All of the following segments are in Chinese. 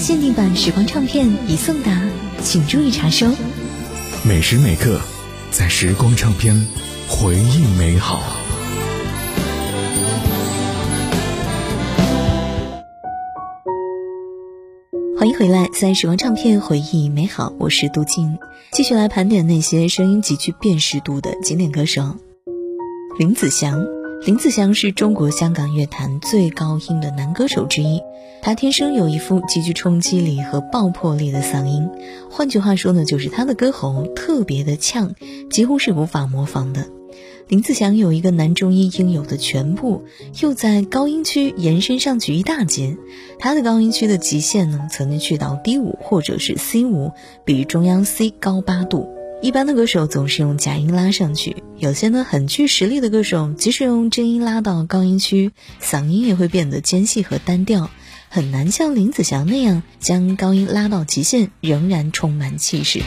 限定版时光唱片已送达，请注意查收。每时每刻，在时光唱片，回忆美好。欢迎回来，在时光唱片回忆美好，我是杜静，继续来盘点那些声音极具辨识度的经典歌手。林子祥，林子祥是中国香港乐坛最高音的男歌手之一，他天生有一副极具冲击力和爆破力的嗓音，换句话说呢，就是他的歌喉特别的呛，几乎是无法模仿的。林子祥有一个男中音应有的全部，又在高音区延伸上去一大截。他的高音区的极限呢，曾经去到 D 五或者是 C 五，比中央 C 高八度。一般的歌手总是用假音拉上去，有些呢很具实力的歌手，即使用真音拉到高音区，嗓音也会变得尖细和单调，很难像林子祥那样将高音拉到极限，仍然充满气势。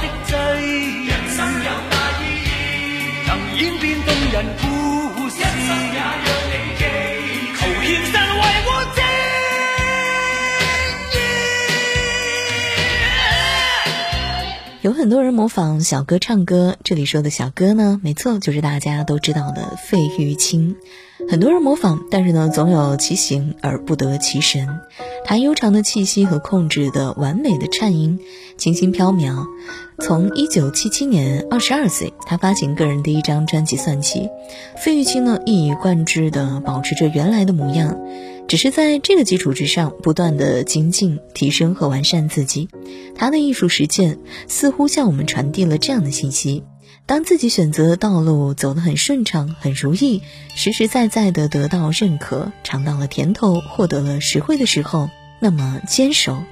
人生有大意义，能演变动人故事，有很多人模仿小哥唱歌，这里说的小哥呢，没错，就是大家都知道的费玉清。很多人模仿，但是呢，总有其形而不得其神。他悠长的气息和控制的完美的颤音，清新飘渺。从一九七七年二十二岁，他发行个人第一张专辑算起，费玉清呢一以贯之的保持着原来的模样，只是在这个基础之上，不断的精进、提升和完善自己。他的艺术实践似乎向我们传递了这样的信息。当自己选择的道路走得很顺畅、很如意，实实在在的得到认可，尝到了甜头，获得了实惠的时候，那么坚守，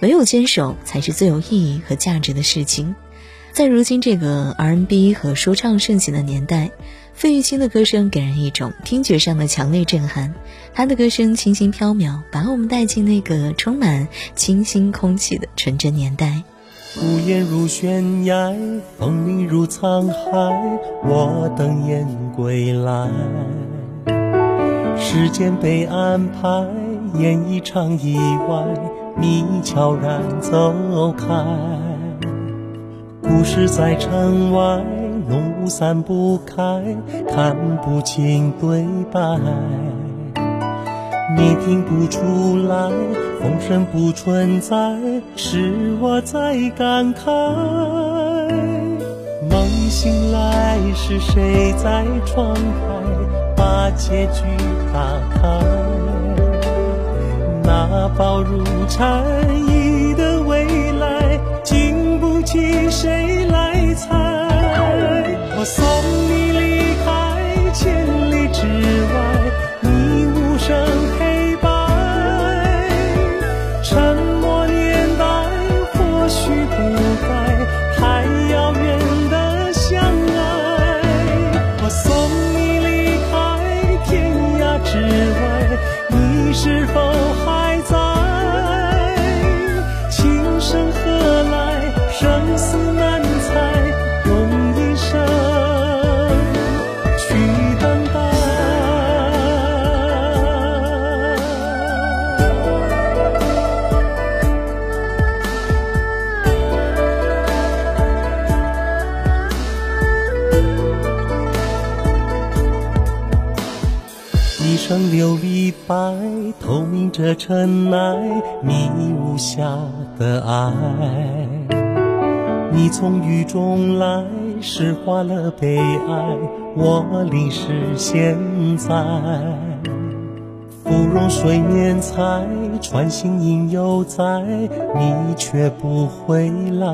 唯有坚守才是最有意义和价值的事情。在如今这个 R&B 和说唱盛行的年代，费玉清的歌声给人一种听觉上的强烈震撼。他的歌声清新飘渺，把我们带进那个充满清新空气的纯真年代。屋檐如悬崖，风铃如沧海，我等雁归来。时间被安排，演一场意外，你悄然走开。故事在城外，浓雾散不开，看不清对白。你听不出来，风声不存在，是我在感慨。梦醒来，是谁在窗台把结局打开？那薄如蝉翼的未来，经不起谁一生琉璃白，透明着尘埃，迷雾下的爱。你从雨中来，诗化了悲哀，我淋湿现在。芙蓉水面采，穿行影犹在，你却不回来。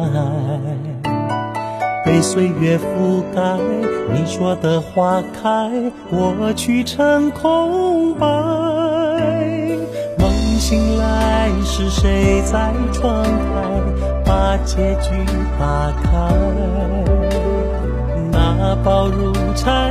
被岁月覆盖，你说的花开，我去成空白。梦醒来，是谁在窗台把结局打开？那薄如蝉